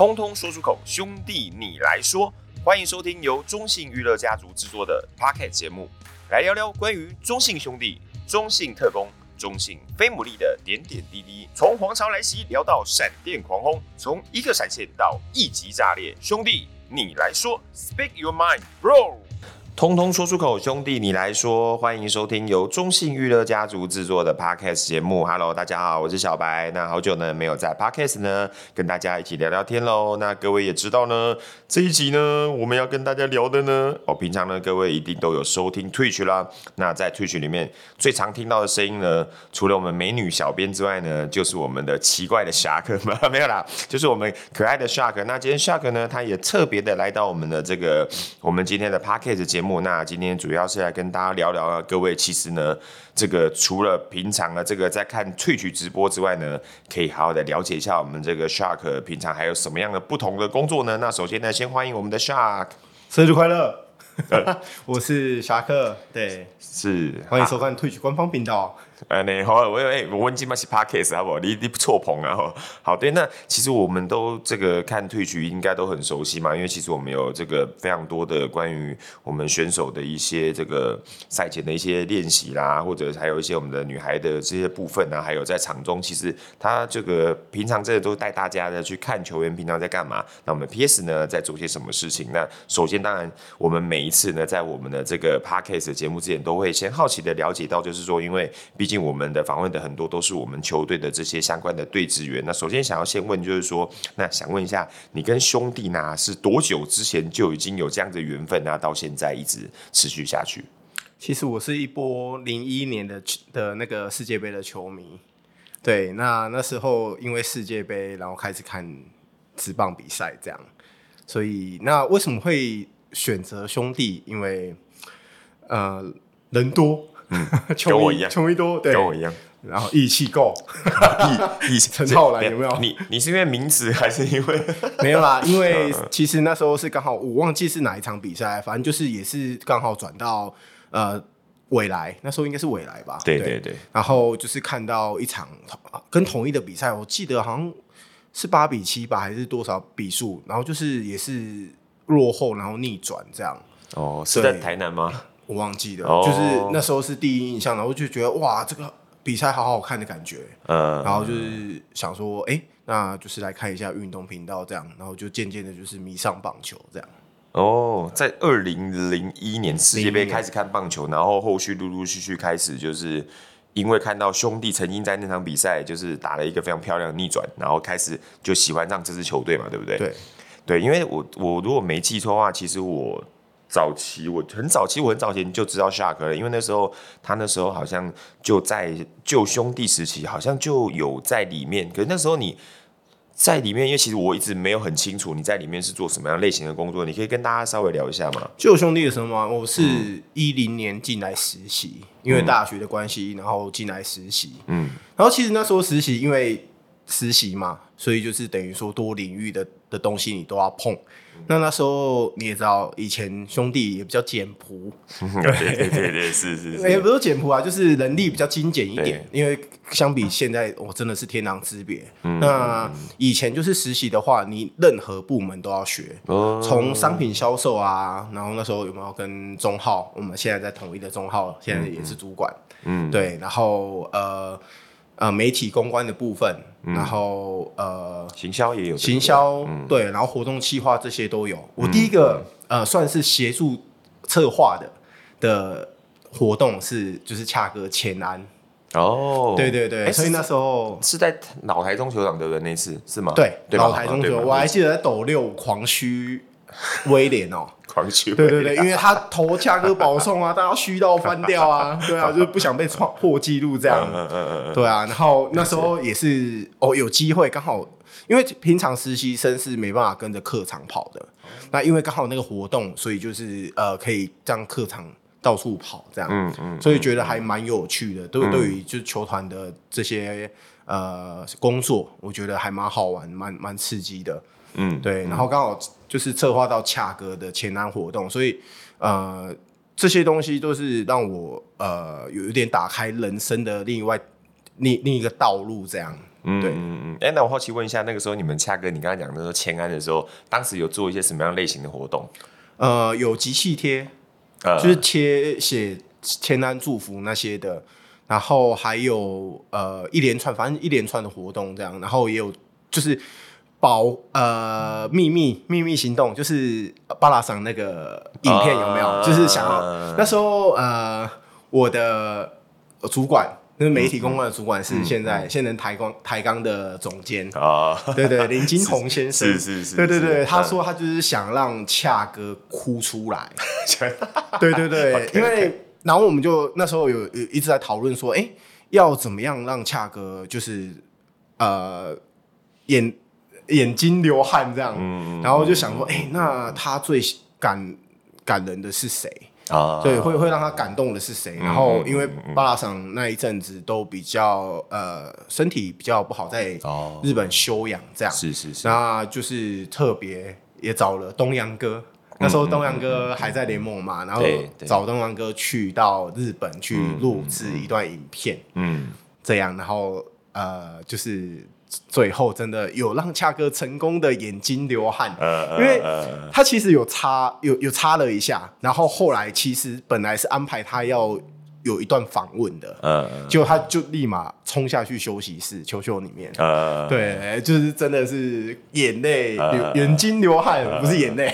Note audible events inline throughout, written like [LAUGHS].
通通说出口，兄弟你来说。欢迎收听由中信娱乐家族制作的 Pocket 节目，来聊聊关于中信兄弟、中信特工、中信飞牡蛎的点点滴滴。从皇朝来袭聊到闪电狂轰，从一个闪现到一级炸裂，兄弟你来说，Speak your mind, bro。通通说出口，兄弟你来说，欢迎收听由中信娱乐家族制作的 Podcast 节目。Hello，大家好，我是小白。那好久呢没有在 Podcast 呢跟大家一起聊聊天喽。那各位也知道呢，这一集呢我们要跟大家聊的呢，哦，平常呢各位一定都有收听 Twitch 啦。那在 Twitch 里面最常听到的声音呢，除了我们美女小编之外呢，就是我们的奇怪的 Shark 吗？[LAUGHS] 没有啦，就是我们可爱的 Shark。那今天 Shark 呢，他也特别的来到我们的这个我们今天的 Podcast 节。那今天主要是来跟大家聊聊啊，各位其实呢，这个除了平常的这个在看 Twitch 直播之外呢，可以好好的了解一下我们这个 Shark 平常还有什么样的不同的工作呢？那首先呢，先欢迎我们的 Shark，生日快乐！[LAUGHS] 我是侠客，对，是欢迎收看 Twitch 官方频道。哎，你好，我哎，我问今麦是 Parkes 好不好？你你不错捧啊，好对。那其实我们都这个看退局应该都很熟悉嘛，因为其实我们有这个非常多的关于我们选手的一些这个赛前的一些练习啦，或者还有一些我们的女孩的这些部分啊，还有在场中，其实他这个平常这个都带大家的去看球员平常在干嘛。那我们 PS 呢在做些什么事情？那首先当然我们每一次呢在我们的这个 Parkes 节目之前，都会先好奇的了解到，就是说因为毕竟我们的访问的很多都是我们球队的这些相关的队职员。那首先想要先问，就是说，那想问一下，你跟兄弟呢是多久之前就已经有这样的缘分啊？到现在一直持续下去？其实我是一波零一年的的那个世界杯的球迷。对，那那时候因为世界杯，然后开始看职棒比赛，这样。所以那为什么会选择兄弟？因为呃人多。嗯，[LAUGHS] 跟我一样，[LAUGHS] 球迷多，对，跟我一样。然后义气够，[LAUGHS] 义义陈浩南有没有？你你是因为名字还是因为没有啦？因为其实那时候是刚好我忘记是哪一场比赛，反正就是也是刚好转到呃未来，那时候应该是未来吧？对对对。然后就是看到一场跟统一的比赛，我记得好像是八比七吧，还是多少比数？然后就是也是落后，然后逆转这样。哦，是在台南吗？我忘记了，oh. 就是那时候是第一印象，然后就觉得哇，这个比赛好好看的感觉，嗯，然后就是想说，哎、欸，那就是来看一下运动频道这样，然后就渐渐的就是迷上棒球这样。哦，oh, 在二零零一年世界杯开始看棒球，然后后续陆陆续续开始就是因为看到兄弟曾经在那场比赛就是打了一个非常漂亮的逆转，然后开始就喜欢上这支球队嘛，对不对？对，对，因为我我如果没记错的话，其实我。早期我很早期，我很早前就知道 Shark 了，因为那时候他那时候好像就在旧兄弟时期，好像就有在里面。可是那时候你在里面，因为其实我一直没有很清楚你在里面是做什么样类型的工作，你可以跟大家稍微聊一下吗？旧兄弟的时候吗？我是一零年进来实习，嗯、因为大学的关系，然后进来实习。嗯，然后其实那时候实习，因为实习嘛，所以就是等于说多领域的的东西你都要碰。那那时候你也知道，以前兄弟也比较简朴，[LAUGHS] 对对对对，是是是，也不是简朴啊，就是人力比较精简一点。因为相比现在，我真的是天壤之别。嗯、那以前就是实习的话，你任何部门都要学，从、嗯、商品销售啊，然后那时候有没有跟中浩？我们现在在统一的中浩，现在也是主管。嗯，对，然后呃。呃，媒体公关的部分，嗯、然后呃，行销也有，行销、嗯、对，然后活动企划这些都有。我第一个、嗯、呃，算是协助策划的的活动是，就是恰哥前安。哦，对对对，所以那时候是在老台中球场对不对？那次是吗？对，对老台中球，我还记得在斗六狂虚威廉哦。狂虚，对对对，因为他投恰哥保送啊，他要虚到翻掉啊，[LAUGHS] 对啊，就是不想被创破纪录这样，嗯嗯嗯对啊，然后那时候也是哦，有机会刚好，因为平常实习生是没办法跟着客场跑的，那因为刚好那个活动，所以就是呃，可以让客场到处跑这样，嗯嗯，所以觉得还蛮有趣的，对对于就是球团的这些呃工作，我觉得还蛮好玩，蛮蛮刺激的。嗯，对，然后刚好就是策划到恰哥的前南活动，所以呃这些东西都是让我呃有一点打开人生的另外另另一个道路这样。嗯对嗯嗯。哎、欸，那我好奇问一下，那个时候你们恰哥，你刚才讲的说签案的时候，当时有做一些什么样类型的活动？呃，有集气贴，呃，就是贴写签案祝福那些的，然后还有呃一连串，反正一连串的活动这样，然后也有就是。保呃秘密秘密行动就是巴拉桑那个影片有没有？啊、就是想要那时候呃我的主管，那个媒体公关的主管是现在现任台光台钢的总监。啊，对对林金红先生。[LAUGHS] 是是是，对对对，他说他就是想让恰哥哭出来，[LAUGHS] 对对对，[LAUGHS] okay, 因为 okay. 然后我们就那时候有有一直在讨论说，哎，要怎么样让恰哥就是呃演。眼睛流汗这样，嗯、然后就想说，哎、那他最感感人的是谁？啊？对，会会让他感动的是谁？嗯、然后因为巴拉桑那一阵子都比较呃身体比较不好，在日本休养这样，是是是，那就是特别也找了东阳哥，嗯、那时候东阳哥还在联盟嘛，嗯、然后找东阳哥去到日本去录制一段影片，嗯，这样，然后呃就是。最后真的有让恰哥成功的眼睛流汗，因为他其实有擦有有擦了一下，然后后来其实本来是安排他要有一段访问的，嗯结果他就立马冲下去休息室球球里面，对，就是真的是眼泪流眼睛流汗，不是眼泪。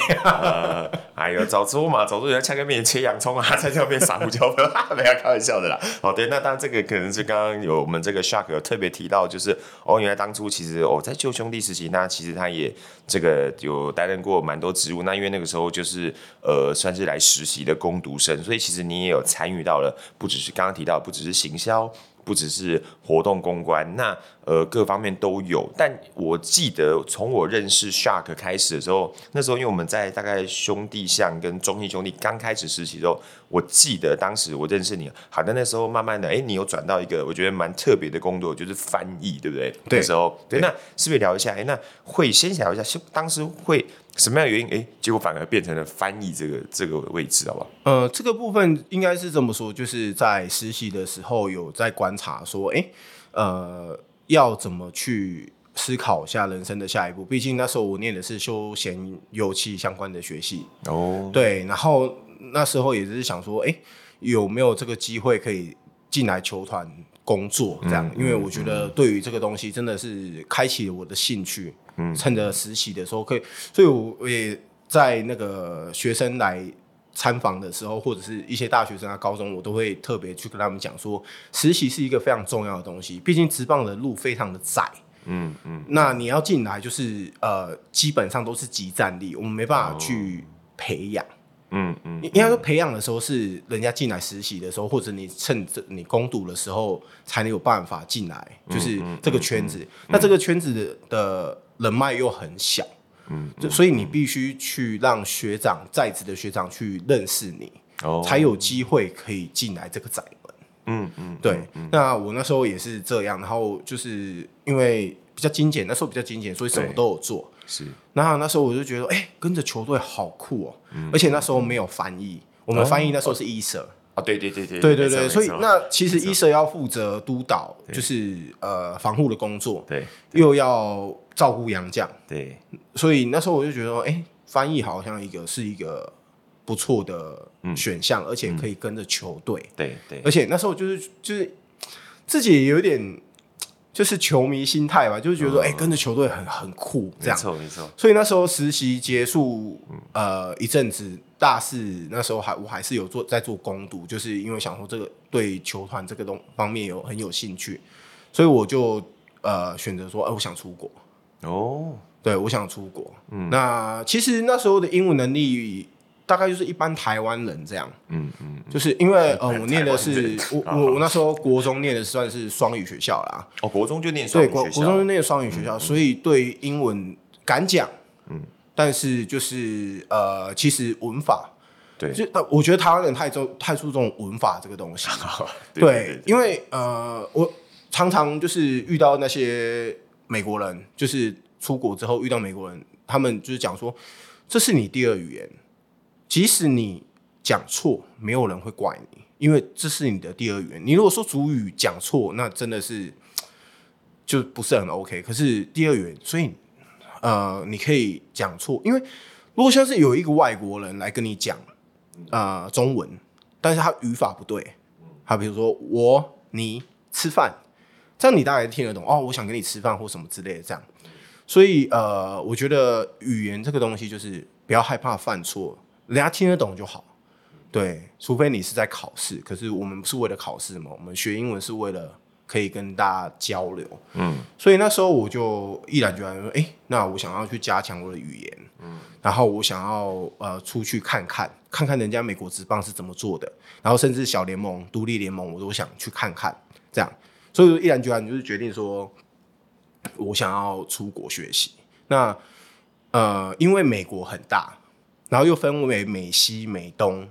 哎呦，早知道嘛，早知道在恰哥面前切洋葱啊，在这边撒胡椒粉，没有开玩笑的啦。哦，对，那当然这个可能是刚刚有我们这个 Shark 有特别提到，就是哦，原来当初其实哦，在旧兄弟时期，那其实他也这个有担任过蛮多职务。那因为那个时候就是呃，算是来实习的攻读生，所以其实你也有参与到了，不只是刚刚提到，不只是行销。不只是活动公关，那呃各方面都有。但我记得从我认识 Shark 开始的时候，那时候因为我们在大概兄弟像跟中信兄弟刚开始实习的时候，我记得当时我认识你，好的那时候慢慢的，哎，你有转到一个我觉得蛮特别的工作，就是翻译，对不对？对。那时候，对，那是不是聊一下？哎，那会先聊一下，当时会。什么样的原因？哎，结果反而变成了翻译这个这个位置，好不好？呃，这个部分应该是这么说，就是在实习的时候有在观察，说，哎，呃，要怎么去思考一下人生的下一步？毕竟那时候我念的是休闲游戏相关的学系哦，对，然后那时候也是想说，哎，有没有这个机会可以进来球团工作？这样，嗯、因为我觉得对于这个东西真的是开启了我的兴趣。嗯，趁着实习的时候可以，所以我也在那个学生来参访的时候，或者是一些大学生啊、高中，我都会特别去跟他们讲说，实习是一个非常重要的东西。毕竟职棒的路非常的窄，嗯嗯，那你要进来就是呃，基本上都是即战力，我们没办法去培养。嗯嗯，应该说培养的时候是人家进来实习的时候，或者你趁着你攻读的时候才能有办法进来，就是这个圈子。那这个圈子的人脉又很小，嗯，所以你必须去让学长在职的学长去认识你，哦，才有机会可以进来这个窄门。嗯嗯，对。那我那时候也是这样，然后就是因为比较精简，那时候比较精简，所以什么都有做。是，那那时候我就觉得，哎、欸，跟着球队好酷哦、喔，嗯、而且那时候没有翻译，我们翻译那时候是一社啊，对对对对，对对对，所以那其实一社要负责督导，就是呃防护的工作，对，又要照顾洋将，对，所以那时候我就觉得，哎、欸，翻译好像一个是一个不错的选项，嗯、而且可以跟着球队，对对，而且那时候就是就是自己有点。就是球迷心态吧，就是觉得说，哎、嗯欸，跟着球队很很酷，这样。没错，没错。所以那时候实习结束，呃，一阵子大四那时候还我还是有做在做攻读，就是因为想说这个对球团这个东方面有很有兴趣，所以我就呃选择说，哎、呃，我想出国。哦，对，我想出国。嗯，那其实那时候的英文能力。大概就是一般台湾人这样，嗯嗯，就是因为呃，我念的是我我我那时候国中念的算是双语学校啦，哦，国中就念双语学校，对，国国中就念双语学校，所以对英文敢讲，嗯，但是就是呃，其实文法，对，就我觉得台湾人太重太注重文法这个东西，[LAUGHS] 对，因为呃，我常常就是遇到那些美国人，就是出国之后遇到美国人，他们就是讲说，这是你第二语言。即使你讲错，没有人会怪你，因为这是你的第二语言。你如果说主语讲错，那真的是 [TSK] 就不是很 OK。可是第二语言，所以呃，你可以讲错，因为如果像是有一个外国人来跟你讲呃中文，但是他语法不对，他比如说我你吃饭，这样你大概听得懂哦，我想跟你吃饭或什么之类的这样。所以呃，我觉得语言这个东西就是不要害怕犯错，人家听得懂就好。对，除非你是在考试，可是我们不是为了考试嘛，我们学英文是为了可以跟大家交流。嗯，所以那时候我就毅然决然说，哎，那我想要去加强我的语言。嗯，然后我想要呃出去看看，看看人家美国职棒是怎么做的，然后甚至小联盟、独立联盟我都想去看看。这样，所以毅然决然就是决定说。我想要出国学习，那呃，因为美国很大，然后又分为美西、美东。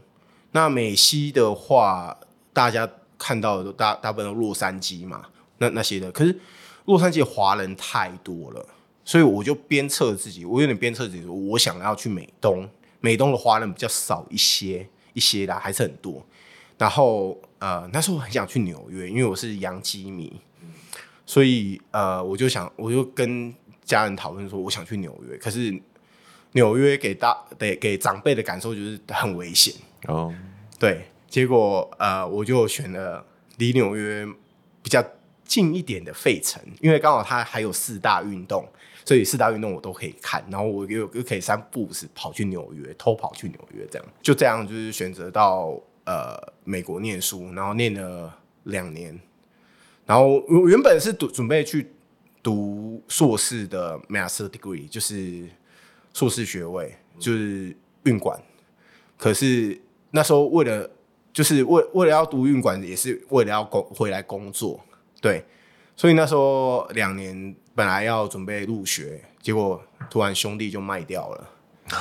那美西的话，大家看到的大大部分都洛杉矶嘛，那那些的。可是洛杉矶华人太多了，所以我就鞭策自己，我有点鞭策自己说，我想要去美东。美东的华人比较少一些，一些的还是很多。然后呃，那时候我很想去纽约，因为我是洋基迷。所以，呃，我就想，我就跟家人讨论说，我想去纽约。可是，纽约给大得给长辈的感受就是很危险哦。对，结果呃，我就选了离纽约比较近一点的费城，因为刚好它还有四大运动，所以四大运动我都可以看。然后我又又可以三不五时跑去纽约，偷跑去纽约，这样就这样就是选择到呃美国念书，然后念了两年。然后我原本是读准备去读硕士的 master degree，就是硕士学位，就是运管。可是那时候为了就是为为了要读运管，也是为了要工回来工作，对。所以那时候两年本来要准备入学，结果突然兄弟就卖掉了。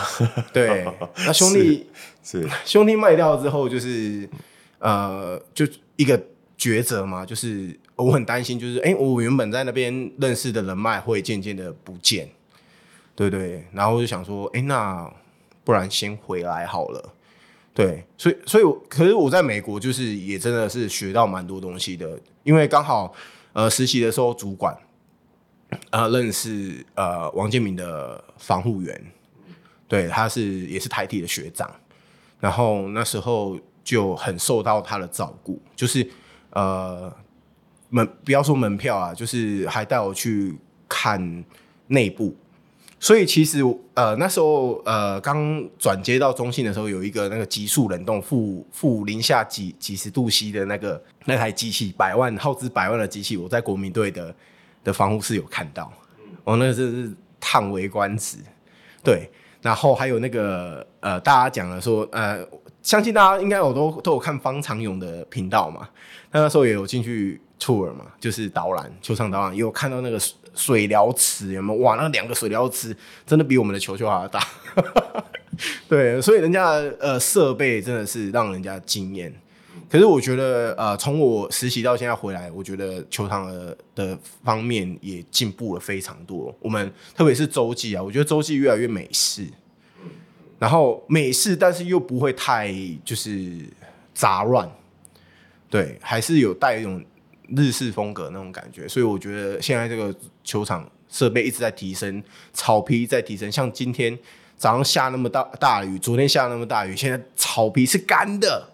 [LAUGHS] 对，那兄弟是，是兄弟卖掉之后，就是呃，就一个抉择嘛，就是。我很担心，就是哎、欸，我原本在那边认识的人脉会渐渐的不见，对对，然后我就想说，哎、那不然先回来好了，对，所以所以，可是我在美国就是也真的是学到蛮多东西的，因为刚好呃实习的时候主管呃认识呃王建民的防护员，对，他是也是台体的学长，然后那时候就很受到他的照顾，就是呃。门不要说门票啊，就是还带我去看内部，所以其实呃那时候呃刚转接到中信的时候，有一个那个急速冷冻负负零下几几十度 C 的那个那台机器，百万耗资百万的机器，我在国民队的的防护室有看到，哦，那个是叹为观止，对，然后还有那个呃大家讲了说呃，相信大家应该有都都有看方长勇的频道嘛，那那时候也有进去。tour 嘛，就是导览球场导览，也有看到那个水疗池，有没有？哇，那两个水疗池真的比我们的球球还要大。[LAUGHS] 对，所以人家呃设备真的是让人家惊艳。可是我觉得呃，从我实习到现在回来，我觉得球场的的方面也进步了非常多。我们特别是洲际啊，我觉得洲际越来越美式，然后美式，但是又不会太就是杂乱。对，还是有带一种。日式风格那种感觉，所以我觉得现在这个球场设备一直在提升，草皮在提升。像今天早上下那么大大雨，昨天下那么大雨，现在草皮是干的，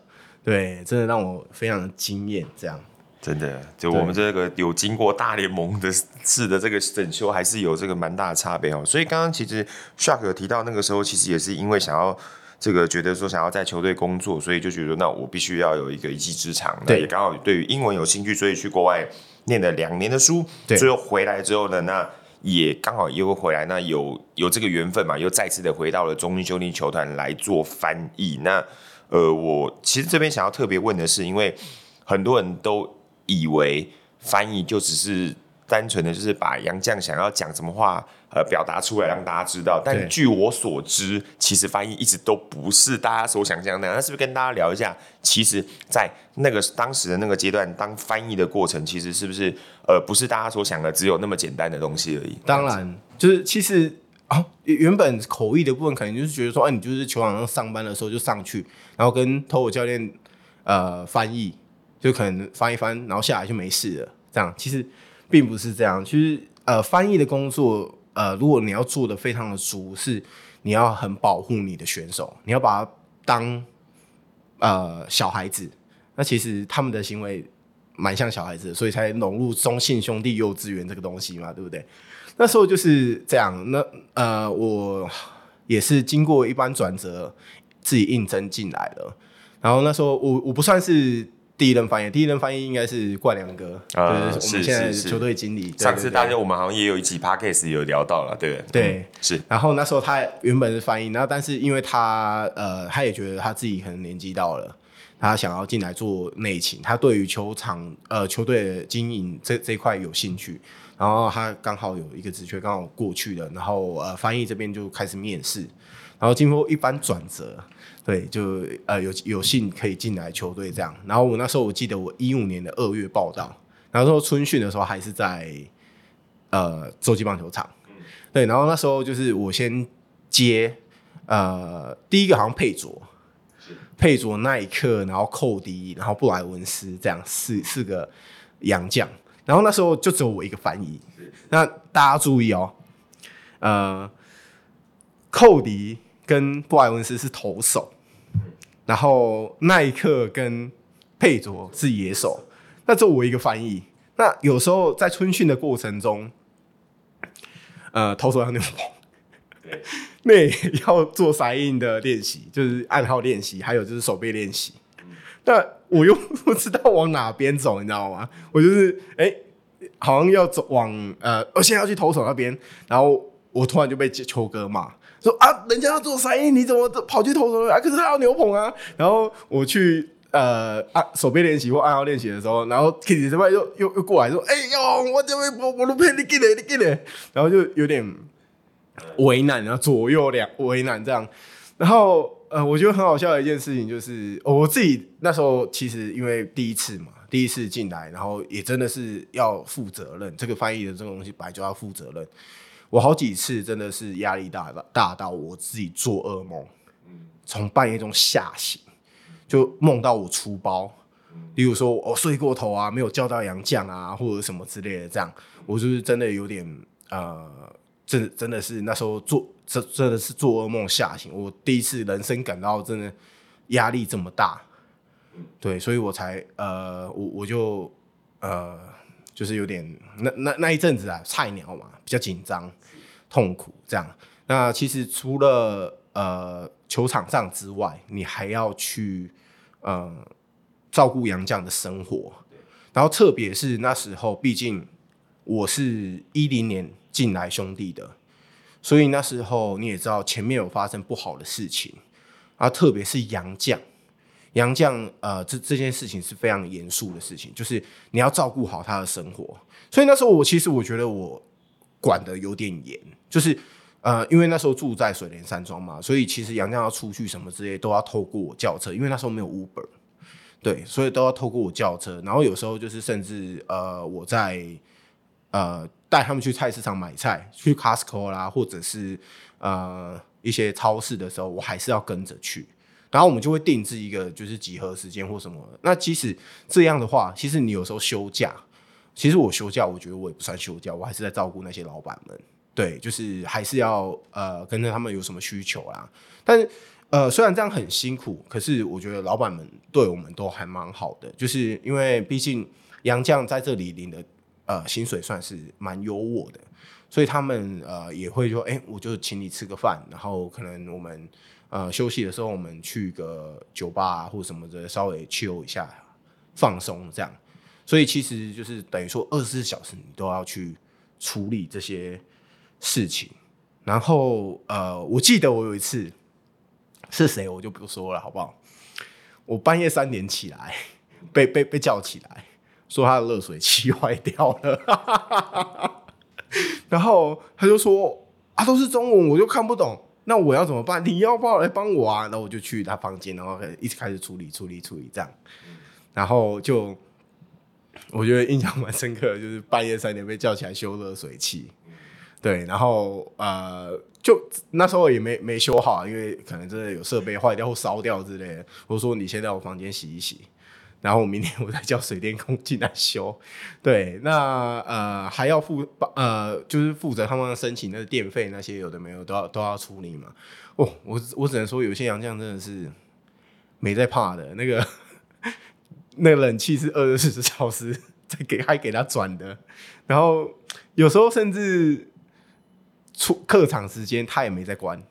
对，真的让我非常的惊艳。这样，真的，就我们这个有经过大联盟的式的这个整修，还是有这个蛮大的差别哦。所以刚刚其实 Shark 有提到那个时候，其实也是因为想要。这个觉得说想要在球队工作，所以就觉得那我必须要有一个一技之长。对，那也刚好对于英文有兴趣，所以去国外念了两年的书。对，最后回来之后呢，那也刚好又回来，那有有这个缘分嘛，又再次的回到了中英兄弟球团来做翻译。那呃，我其实这边想要特别问的是，因为很多人都以为翻译就只是单纯的就是把杨绛想要讲什么话。呃，表达出来让大家知道，但据我所知，其实翻译一直都不是大家所想象的。那是不是跟大家聊一下？其实，在那个当时的那个阶段，当翻译的过程，其实是不是呃，不是大家所想的只有那么简单的东西而已？当然，就是其实啊，原本口译的部分，可能就是觉得说，哎、啊，你就是球场上上班的时候就上去，然后跟投我教练呃翻译，就可能翻一翻，然后下来就没事了。这样其实。并不是这样。其实呃，翻译的工作呃，如果你要做的非常的足，是你要很保护你的选手，你要把他当呃小孩子。那其实他们的行为蛮像小孩子，所以才融入中信兄弟幼稚园这个东西嘛，对不对？那时候就是这样。那呃，我也是经过一番转折，自己应征进来了。然后那时候我我不算是第一任翻译，第一任翻译应该是冠良哥，呃、就是我们现在球队经理。上次大家我们好像也有一集 podcast 有聊到了，对不对、对、是。然后那时候他原本是翻译，然后但是因为他呃，他也觉得他自己可能年纪到了，他想要进来做内勤，他对于球场呃球队的经营这这一块有兴趣。然后他刚好有一个职缺刚好过去了，然后呃翻译这边就开始面试，然后经过一番转折，对，就呃有有幸可以进来球队这样。然后我那时候我记得我一五年的二月报道，然后说春训的时候还是在呃洲际棒球场，对，然后那时候就是我先接呃第一个好像佩佐，佩佐耐克，然后寇迪，然后布莱文斯这样四四个洋将。然后那时候就只有我一个翻译，那大家注意哦，呃，寇迪跟布莱文斯是投手，然后耐克跟佩卓是野手，那作为一个翻译。那有时候在春训的过程中，呃，投手要牛棚，那要做塞印的练习，就是暗号练习，还有就是手背练习。但我又不知道往哪边走，你知道吗？我就是哎、好像要走往呃，我现在要去投手那边，然后我突然就被秋哥骂说啊，人家要做三一，你怎么跑去投手啊？可是他要牛棚啊！然后我去呃啊手背练习或按号练习的时候，然后 Kitty 这边又又又过来说，哎、欸、呦，我这边我我都骗你进来，你进来，然后就有点为难，然后左右两为难这样，然后。呃，我觉得很好笑的一件事情就是，我自己那时候其实因为第一次嘛，第一次进来，然后也真的是要负责任。这个翻译的这个东西本来就要负责任。我好几次真的是压力大大到我自己做噩梦，从半夜中吓醒，就梦到我出包，例如说我睡过头啊，没有叫到杨绛啊，或者什么之类的，这样我就是真的有点呃。真真的是那时候做真真的是做噩梦吓醒，我第一次人生感到真的压力这么大，对，所以我才呃我我就呃就是有点那那那一阵子啊菜鸟嘛比较紧张痛苦这样。那其实除了呃球场上之外，你还要去呃照顾杨绛的生活，然后特别是那时候，毕竟我是一零年。进来兄弟的，所以那时候你也知道前面有发生不好的事情啊，特别是杨将，杨绛呃这这件事情是非常严肃的事情，就是你要照顾好他的生活。所以那时候我其实我觉得我管得有点严，就是呃因为那时候住在水帘山庄嘛，所以其实杨绛要出去什么之类都要透过我叫车，因为那时候没有 Uber，对，所以都要透过我叫车。然后有时候就是甚至呃我在呃。带他们去菜市场买菜，去 Costco 啦，或者是呃一些超市的时候，我还是要跟着去。然后我们就会定制一个就是集合时间或什么。那即使这样的话，其实你有时候休假，其实我休假，我觉得我也不算休假，我还是在照顾那些老板们。对，就是还是要呃跟着他们有什么需求啦。但呃虽然这样很辛苦，可是我觉得老板们对我们都还蛮好的，就是因为毕竟杨将在这里领的。呃，薪水算是蛮优渥的，所以他们呃也会说，哎、我就请你吃个饭，然后可能我们呃休息的时候，我们去个酒吧啊，或什么的，稍微 chill 一下，放松这样。所以其实就是等于说，二十四小时你都要去处理这些事情。然后呃，我记得我有一次是谁，我就不说了，好不好？我半夜三点起来，被 [LAUGHS] 被被叫起来。说他的热水器坏掉了，[LAUGHS] 然后他就说啊，都是中文，我就看不懂，那我要怎么办？你要不要来帮我啊？然后我就去他房间，然后一直开始处理、处理、处理这样，然后就我觉得印象蛮深刻的，就是半夜三点被叫起来修热水器，对，然后呃，就那时候也没没修好，因为可能真的有设备坏掉或烧掉之类的。我说你先在我房间洗一洗。然后我明天 [LAUGHS] 我再叫水电工进来修。对，那呃还要负呃就是负责他们申请那个电费那些有的没有都要都要处理嘛。哦，我我只能说有些洋将真的是没在怕的，那个 [LAUGHS] 那冷气是二十四小时在给还给他转的，然后有时候甚至出客场时间他也没在关。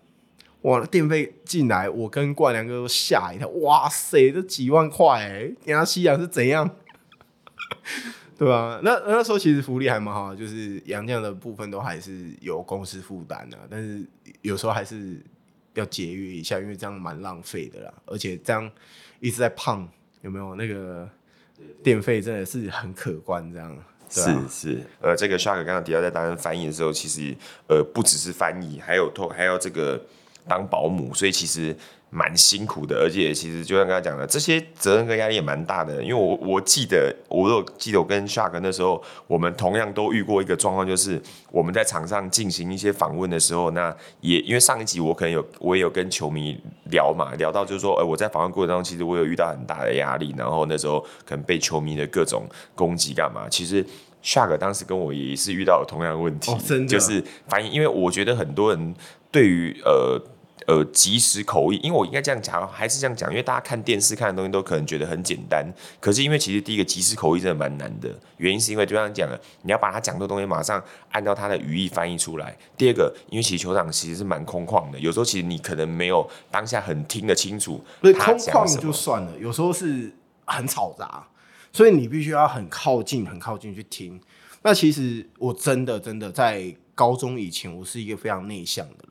哇！电费进来，我跟冠良哥都吓一跳。哇塞，这几万块哎、欸！人家西洋是怎样？[LAUGHS] 对吧、啊？那那时候其实福利还蛮好的，就是洋将的部分都还是由公司负担的，但是有时候还是要节约一下，因为这样蛮浪费的啦。而且这样一直在胖，有没有那个电费真的是很可观？这样、啊、是是。呃，这个 Shark 刚刚提到在担任翻译的时候，其实呃不只是翻译，还有透还有这个。当保姆，所以其实蛮辛苦的，而且其实就像刚才讲的，这些责任跟压力也蛮大的。因为我我记得，我有记得我跟 Shark 那时候，我们同样都遇过一个状况，就是我们在场上进行一些访问的时候，那也因为上一集我可能有我也有跟球迷聊嘛，聊到就是说，呃，我在访问过程当中，其实我有遇到很大的压力，然后那时候可能被球迷的各种攻击干嘛。其实 Shark 当时跟我也是遇到同样的问题，哦、就是反映，因为我觉得很多人对于呃。呃，即时口译，因为我应该这样讲，还是这样讲，因为大家看电视看的东西都可能觉得很简单，可是因为其实第一个即时口译真的蛮难的，原因是因为就像讲了，你要把他讲的东西马上按照他的语义翻译出来。第二个，因为其实球场其实是蛮空旷的，有时候其实你可能没有当下很听得清楚所以。空旷就算了，有时候是很吵杂，所以你必须要很靠近、很靠近去听。那其实我真的真的在高中以前，我是一个非常内向的人。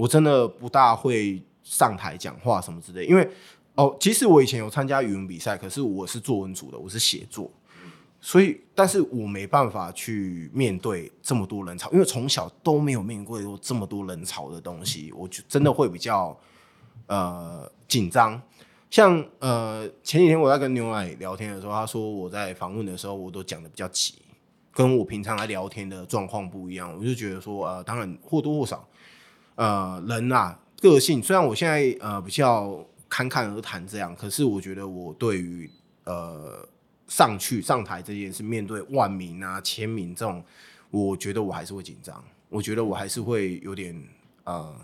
我真的不大会上台讲话什么之类，因为哦，其实我以前有参加语文比赛，可是我是作文组的，我是写作，所以，但是我没办法去面对这么多人潮，因为从小都没有面对过这么多人潮的东西，我就真的会比较呃紧张。像呃前几天我在跟牛奶聊天的时候，他说我在访问的时候，我都讲得比较急，跟我平常来聊天的状况不一样，我就觉得说呃，当然或多或少。呃，人啊，个性虽然我现在呃比较侃侃而谈这样，可是我觉得我对于呃上去上台这件事，面对万名啊、千名这种，我觉得我还是会紧张，我觉得我还是会有点呃，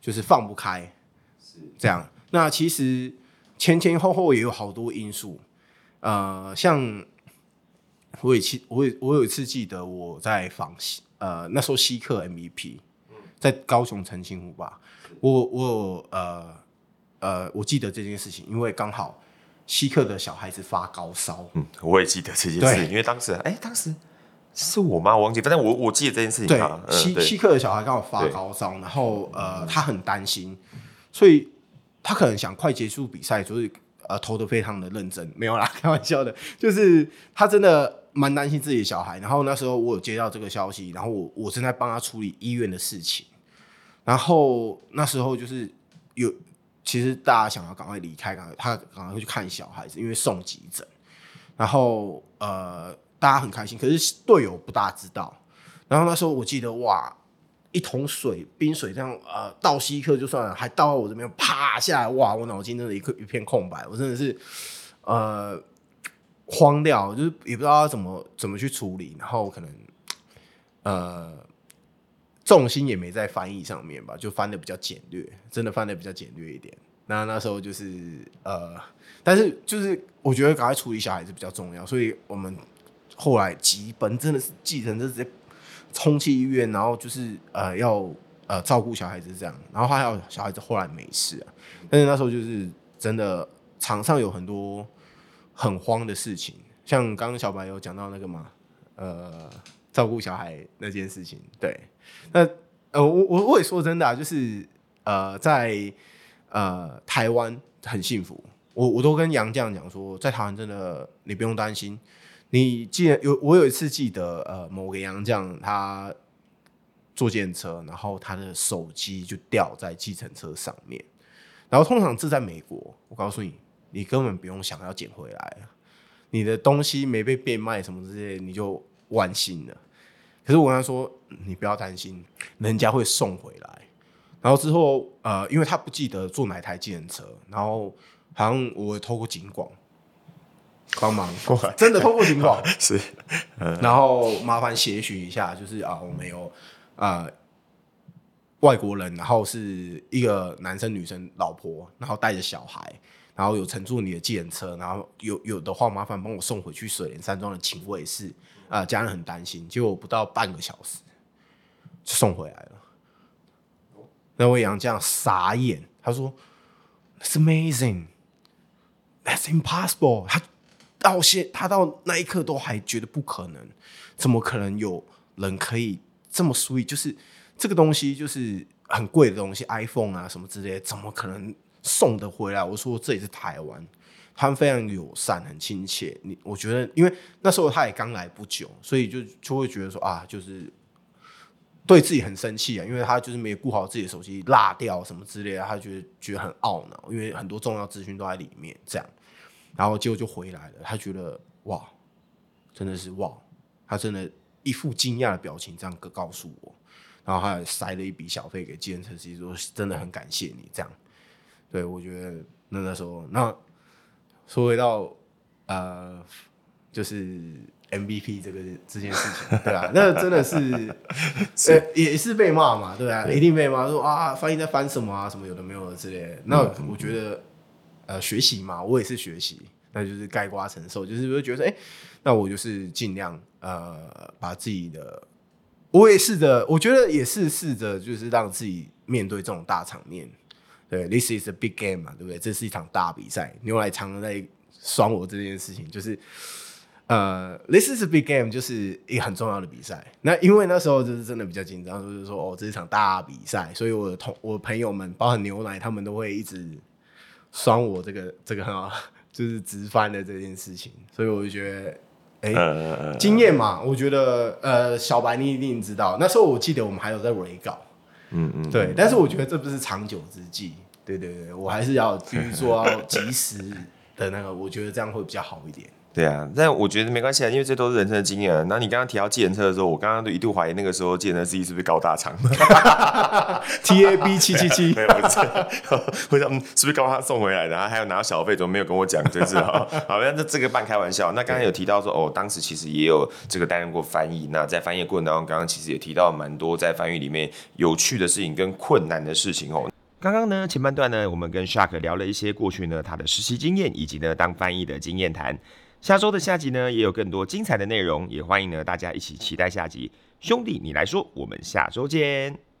就是放不开，是这样。那其实前前后后也有好多因素，呃，像我有次我有我有一次记得我在访呃那时候西克 MVP。在高雄澄清湖吧，我我有呃呃，我记得这件事情，因为刚好西客的小孩子发高烧，嗯，我也记得这件事，因为当时哎、欸，当时是我吗？我忘记，反正我我记得这件事情。对，嗯、西西克的小孩刚好发高烧，然后呃，他很担心，所以他可能想快结束比赛，就是呃投的非常的认真，没有啦，开玩笑的，[LAUGHS] 就是他真的。蛮担心自己的小孩，然后那时候我有接到这个消息，然后我我正在帮他处理医院的事情，然后那时候就是有，其实大家想要赶快离开，赶快他赶快去看小孩子，因为送急诊，然后呃大家很开心，可是队友不大知道，然后那时候我记得哇，一桶水冰水这样呃倒西克就算了，还倒到我这边啪下来，哇，我脑筋真的一个一片空白，我真的是呃。慌掉，就是也不知道要怎么怎么去处理，然后可能呃重心也没在翻译上面吧，就翻的比较简略，真的翻的比较简略一点。那那时候就是呃，但是就是我觉得赶快处理小孩子比较重要，所以我们后来急本，真的是计程车直接冲去医院，然后就是呃要呃照顾小孩子这样，然后还有小孩子后来没事啊，但是那时候就是真的场上有很多。很慌的事情，像刚刚小白有讲到那个嘛，呃，照顾小孩那件事情，对，那呃，我我我也说真的啊，就是呃，在呃台湾很幸福，我我都跟杨绛讲说，在台湾真的你不用担心，你记得有我有一次记得呃某个杨绛他坐计程车，然后他的手机就掉在计程车上面，然后通常这在美国，我告诉你。你根本不用想要捡回来，你的东西没被变卖什么之类，你就万幸了。可是我跟他说，你不要担心，人家会送回来。然后之后，呃，因为他不记得坐哪台计程车，然后好像我透过警广，帮忙，真的透过警广？[LAUGHS] 是，然后麻烦协寻一下，就是啊，我们有啊、呃、外国人，然后是一个男生、女生、老婆，然后带着小孩，然后有乘坐你的计程车，然后有有的话麻烦帮我送回去水琏山庄的警卫室啊、家人很担心，结果不到半个小时就送回来了。那位杨绛傻眼，他说：“It's amazing, that's impossible。”他到现他到那一刻都还觉得不可能，怎么可能有人可以这么 sweet？就是这个东西就是很贵的东西，iPhone 啊什么之类，怎么可能送的回来？我说这里是台湾，他们非常友善，很亲切。你我觉得，因为那时候他也刚来不久，所以就就会觉得说啊，就是。对自己很生气啊，因为他就是没顾好自己的手机落掉什么之类的，他觉得觉得很懊恼，因为很多重要资讯都在里面，这样，然后结果就回来了，他觉得哇，真的是哇，他真的一副惊讶的表情这样告诉我，然后他还塞了一笔小费给计程车司机，说真的很感谢你这样，对，我觉得那那时候那说回到呃，就是。MVP 这个这件事情，对啊，那真的是，[LAUGHS] 是呃，也是被骂嘛，对啊，一定被骂说啊，翻译在翻什么啊，什么有的没有的之类的。那我觉得，呃，学习嘛，我也是学习，那就是盖瓜承受，就是会觉得，哎、欸，那我就是尽量呃，把自己的，我也试着，我觉得也是试着，就是让自己面对这种大场面。对，This is a big game 嘛，对不对？这是一场大比赛，牛奶常常在酸我这件事情，就是。呃、uh，This is a big game，就是一个很重要的比赛。那因为那时候就是真的比较紧张，就是说哦，这是一场大比赛，所以我的同我的朋友们，包含牛奶，他们都会一直酸我这个这个很好，就是直翻的这件事情。所以我就觉得，哎、欸，经验嘛，我觉得呃，小白你一定知道，那时候我记得我们还有在 re 稿，嗯嗯，对。但是我觉得这不是长久之计，对对对，我还是要比如说要及时的那个，我觉得这样会比较好一点。对啊，但我觉得没关系啊，因为这都是人生的经验。然后你刚刚提到计程车的时候，我刚刚都一度怀疑那个时候计程车司机是不是高大长？[LAUGHS] T A B 七七七，[LAUGHS] 没有，不是，我想是不是刚刚他送回来的？然后还有拿到小费，怎么没有跟我讲？就是好，好，[LAUGHS] 那这这个半开玩笑。那刚刚有提到说，哦，当时其实也有这个担任过翻译。那在翻译过程当中，刚刚其实也提到蛮多在翻译里面有趣的事情跟困难的事情哦。刚刚呢，前半段呢，我们跟 Shark 聊了一些过去呢他的实习经验，以及呢当翻译的经验谈。下周的下集呢，也有更多精彩的内容，也欢迎呢大家一起期待下集。兄弟，你来说，我们下周见。